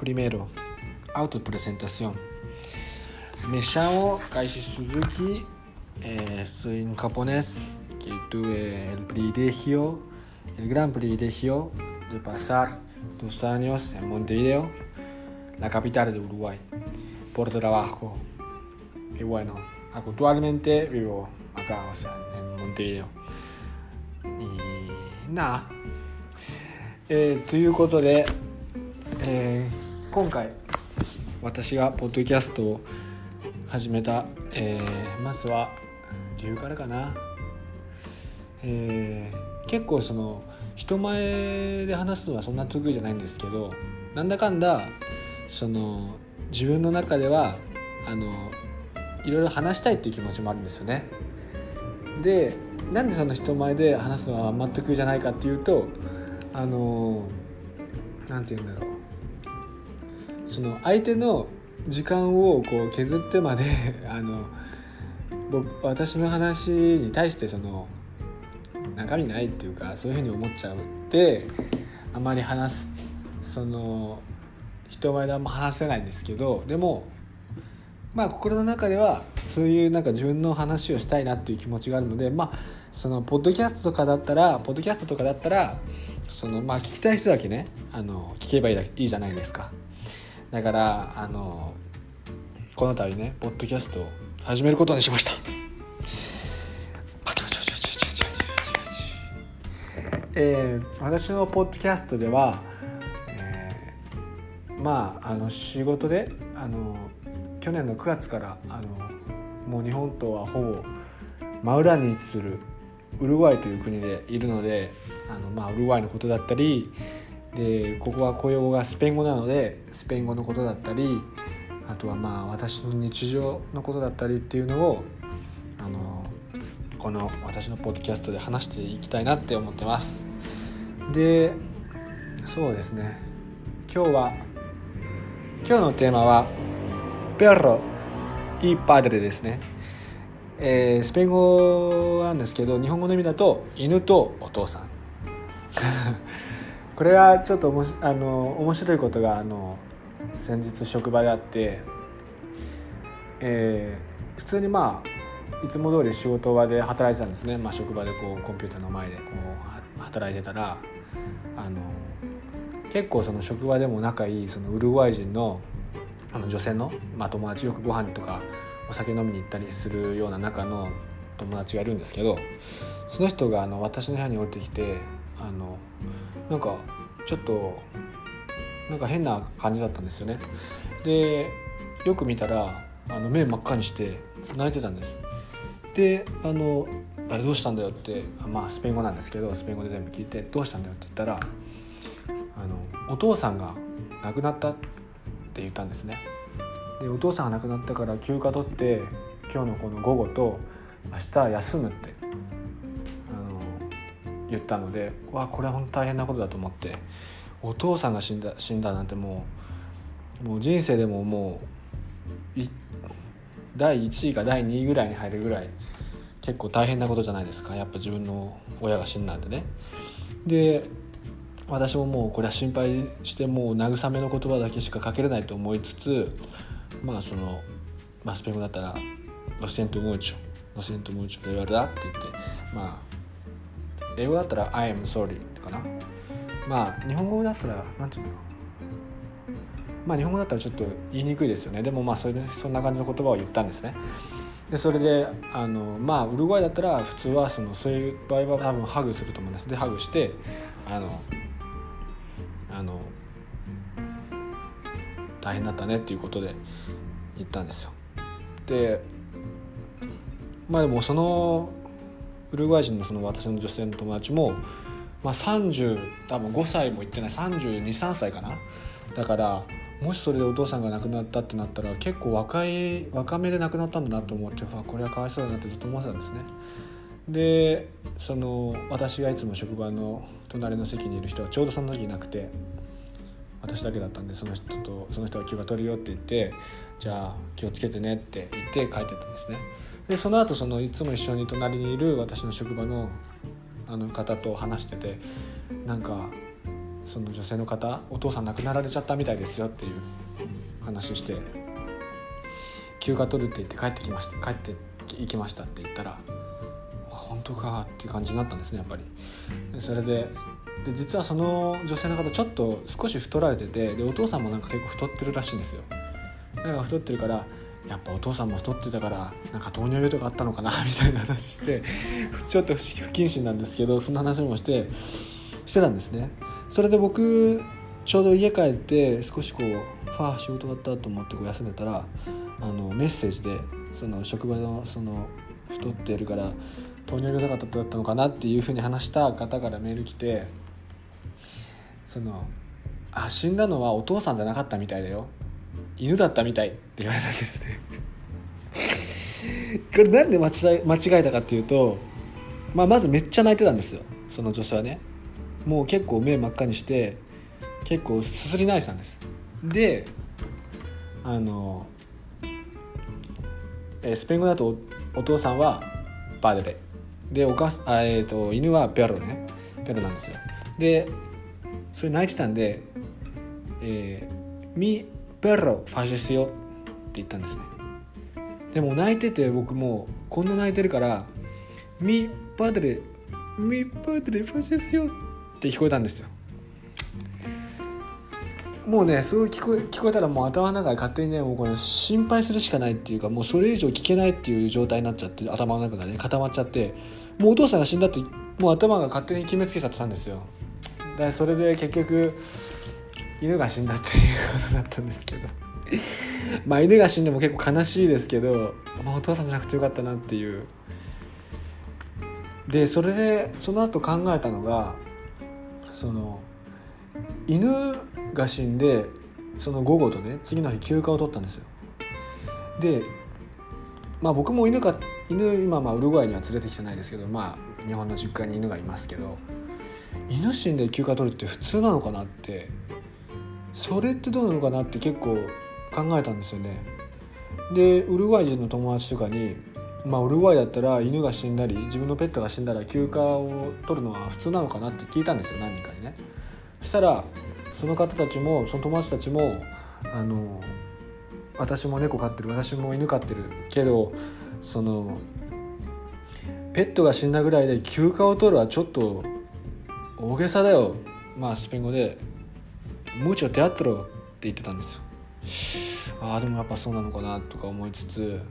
Primero, autopresentación. Me llamo Kaishi Suzuki, eh, soy un japonés que tuve el privilegio, el gran privilegio de pasar dos años en Montevideo, la capital de Uruguay, por trabajo. Y bueno, actualmente vivo acá, o sea, en Montevideo. Y nada. えーということで、えー 今回私がポッドキャストを始めた、えーまずは理由からかな、えー結構その人前で話すのはそんな得意じゃないんですけどなんだかんだその自分の中ではあのいろいろ話したいっていう気持ちもあるんですよね。でなんでその人前で話すのはあんま得意じゃないかっていうとあのなんて言うんだろう。その相手の時間をこう削ってまで あの僕私の話に対してその中身ないっていうかそういうふうに思っちゃうってあまり話すその人前であんま話せないんですけどでもまあ心の中ではそういうなんか自分の話をしたいなっていう気持ちがあるのでまあそのポッドキャストとかだったらポッドキャストとかだったらそのまあ聞きたい人だけねあの聞けばいいじゃないですか。だからあのこの度ねポッドキャストを始めることにしました。えー私のポッドキャストでは、えーまああの仕事であの去年の9月からあのもう日本とはほぼ真裏に位置するウルグアイという国でいるのであの、まあ、ウルグアイのことだったりでここは公用語がスペイン語なのでスペイン語のことだったりあとはまあ私の日常のことだったりっていうのをあのこの私のポッドキャストで話していきたいなって思ってます。でそうですね。今日は今日のテーマは「ペロいいパデレ」ですね。えースペイン語なんですけど日本語の意味だと犬とお父さん。これはちょっとおもしあの面白いことがあの先日職場であって、えー普通にまあいつも通り仕事場で働いてたんですね、まあ、職場でこうコンピューターの前でこう働いてたらあの結構その職場でも仲いいそのウルグアイ人のあの女性の、まあ、友達よくご飯とかお酒飲みに行ったりするような仲の友達がいるんですけどその人があの私の部屋に降りてきてあのなんかちょっとなんか変な感じだったんですよね。でよく見たらあの目真っ赤にして泣いてたんです。であの「あれどうしたんだよ」ってまあスペイン語なんですけどスペイン語で全部聞いて「どうしたんだよ」って言ったらあのお父さんが亡くなったって言ったんですね。でお父さんが亡くなったから休暇取って今日のこの午後と明日休むって言ったのでわこれは本当大変なことだと思ってお父さんが死んだ死んだなんてもうもう人生でももう第1位か第2位ぐらいに入るぐらい結構大変なことじゃないですか。やっぱ自分の親が死んだんでね。で私ももうこれは心配してもう慰めの言葉だけしかかけれないと思いつつまあその、まあ、スペイン語だったら「lo siento mucho lo siento mucho de verdad」って言ってまあ英語だったら「I am sorry」かな。まあ日本語だったらなんていうのまあ日本語だったらちょっと言いにくいですよね。でもまあそれそんな感じの言葉を言ったんですね。でそれであのまあウルグアイだったら普通はそのそういう場合は多分ハグすると思うんです。でハグしてあのあの大変だったねっていうことで言ったんですよ。でまあでもそのウルグアイ人のその私の女性の友達も、まあ、30多分5歳もいってない323歳かな。だからもしそれでお父さんが亡くなったってなったら結構若い若めで亡くなったんだなと思ってわこれはかわいそうだなってずっと思ってたんですね。でその私がいつも職場の隣の席にいる人はちょうどその時いなくて私だけだったんでその人とその人が気が取るよって言ってじゃあ気をつけてねって言って帰ってったんですね。でその後そのいつも一緒に隣にいる私の職場のあの方と話しててなんかその女性の方お父さん亡くなられちゃったみたいですよっていう話して休暇取るって言って帰ってきました帰って行きましたって言ったら本当かっていう感じになったんですねやっぱり。それでで実はその女性の方ちょっと少し太られててでお父さんもなんか結構太ってるらしいんですよ。なんか太ってるからやっぱお父さんも太ってたからなんか糖尿病とかあったのかな みたいな話してちょっと不謹慎なんですけどそんな話もしてしてたんですね。それで僕ちょうど家帰って少しこうファー仕事終わったと思ってこう休んでたらあのメッセージでその職場のその太ってるから糖尿病とかだったのかなっていうふうに話した方からメール来てそのあ死んだのはお父さんじゃなかったみたいだよ犬だったみたいって言われたんですね。これなんで間違えたかっていうと、まあ、まずめっちゃ泣いてたんですよ。その女性はね。もう結構目真っ赤にして結構すすり泣いてたんです。であのえスペイン語だとお父さんはバデレでお母あ、えーと、犬はペロね。ペロなんですよ。でそれ泣いてたんで「えー、ミペロファジスよ」って言ったんですね。でも泣いてて僕もうこんな泣いてるから「ミパデレミパデレファジスよ」って聞こえたんですよ。もうねすごい聞こえ聞こえたらもう頭の中で勝手にねもうこの心配するしかないっていうかもうそれ以上聞けないっていう状態になっちゃって頭の中がね固まっちゃってもうお父さんが死んだってもう頭が勝手に決めつけちゃってたんですよ。だからそれで結局犬が死んだっていうことだったんですけど。まあ犬が死んでも結構悲しいですけど、まあ、お父さんじゃなくてよかったなっていう。でそれでその後考えたのがその犬が死んでその午後とね次の日休暇を取ったんですよ。でまあ僕も犬か犬今まあウルグアイには連れてきてないですけどまあ日本の実家に犬がいますけど犬死んで休暇取るって普通なのかなってそれってどうなのかなって結構考えたんですよね。でウルグアイ人の友達とかにまあウルグアイだったら犬が死んだり自分のペットが死んだら休暇を取るのは普通なのかなって聞いたんですよ何人かにね。そしたらその方たちもその友達たちもあの私も猫飼ってる私も犬飼ってるけどそのペットが死んだぐらいで休暇を取るはちょっと大げさだよ。まあスペイン語で「ムーチョテアトロ」って言ってたんですよああでもやっぱそうなのかなとか思いつつ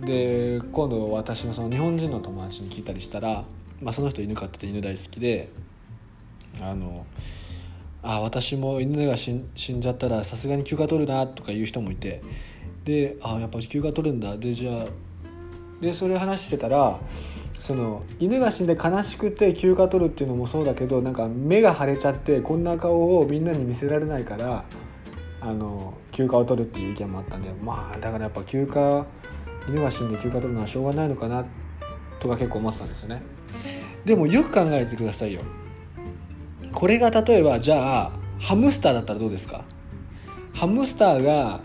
で今度私のその日本人の友達に聞いたりしたら、まあ、その人犬飼ってて犬大好きであのあ私も犬が死んじゃったらさすがに休暇取るなとかいう人もいてであやっぱ休暇取るんだでじゃあでそれ話してたらその犬が死んで悲しくて休暇取るっていうのもそうだけどなんか目が腫れちゃってこんな顔をみんなに見せられないからあの休暇を取るっていう意見もあったんでまあだからやっぱ休暇犬が死んで休暇取るのはしょうがないのかなとか結構思ってたんですよね。でもよく考えてくださいよ。これが例えばじゃあハムスターだったらどうですか？ハムスターが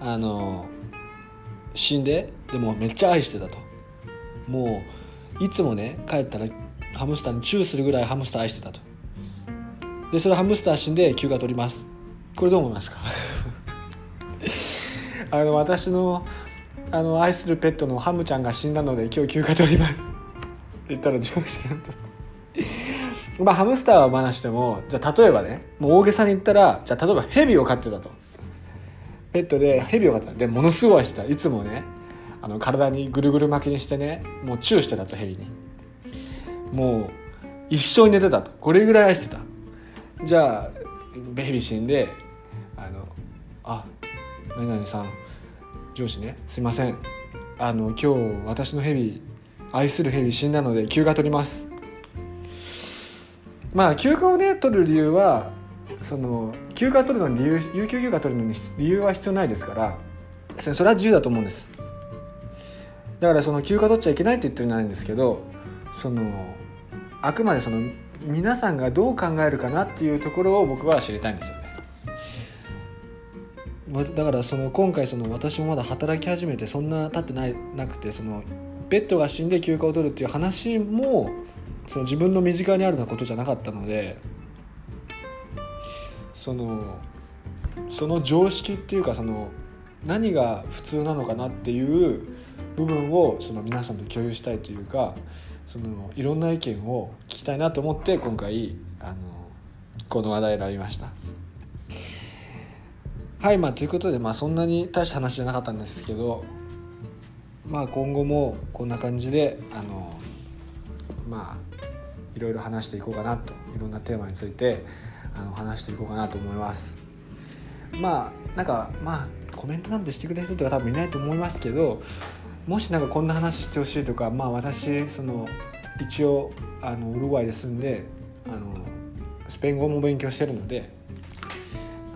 あの死んででもめっちゃ愛してたと。もういつもね帰ったらハムスターにチューするぐらいハムスター愛してたと。でそれハムスター死んで休暇取ります。これどう思いますか？あの私のあの愛するペットのハムちゃんが死んだので今日休暇取ります。って言ったら上司なんと。まあハムスターは話してもじゃあ例えばねもう大げさに言ったらじゃあ例えばヘビを飼ってたと。ペットでヘビを飼ってた。でものすごい愛してた。いつもねあの体にぐるぐる巻きにしてねもうチューしてたとヘビに。もう一生寝てたと。これぐらい愛してた。じゃあヘビ死んであのあ何々さん上司ねすいません。あの今日私のヘビ愛するヘビ死んだので休暇取ります。まあ休暇をね取る理由はその休暇取るのに理由有給休暇取るのに理由は必要ないですからそれは自由だと思うんです。だからその休暇取っちゃいけないって言ってるんじゃないんですけどそのあくまでその皆さんがどう考えるかなっていうところを僕は知りたいんですよね。だからその今回その私もまだ働き始めてそんな経ってないなくてそのペットが死んで休暇を取るっていう話もその自分の身近にあるようなことじゃなかったのでそのその常識っていうかその何が普通なのかなっていう部分をその皆さんと共有したいというかそのいろんな意見を聞きたいなと思って今回あのこの話題を選びました。はいまあということで、まあ、そんなに大した話じゃなかったんですけどまあ今後もこんな感じであのまあいろいろ話していこうかなといろんなテーマについてあの話していこうかなと思いますまあなんかまあコメントなんてしてくれる人とか多分いないと思いますけどもしなんかこんな話してほしいとかまあ私その一応あのウルグアイで住んであのスペイン語も勉強してるので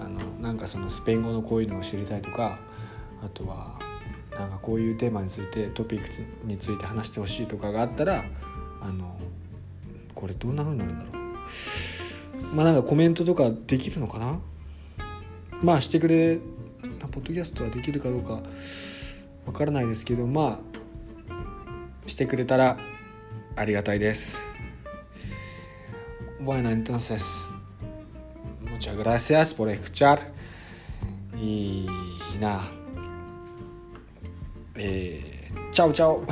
あのなんかそのスペイン語のこういうのを知りたいとかあとはなんかこういうテーマについてトピックについて話してほしいとかがあったらあのこれどんな風になるんだろう。まあなんかコメントとかできるのかな。まあしてくれポッドキャストはできるかどうか。わからないですけどまあしてくれたらありがたいです Bueno, entonces, muchas gracias por escuchar y nada. Eh, chao, chao.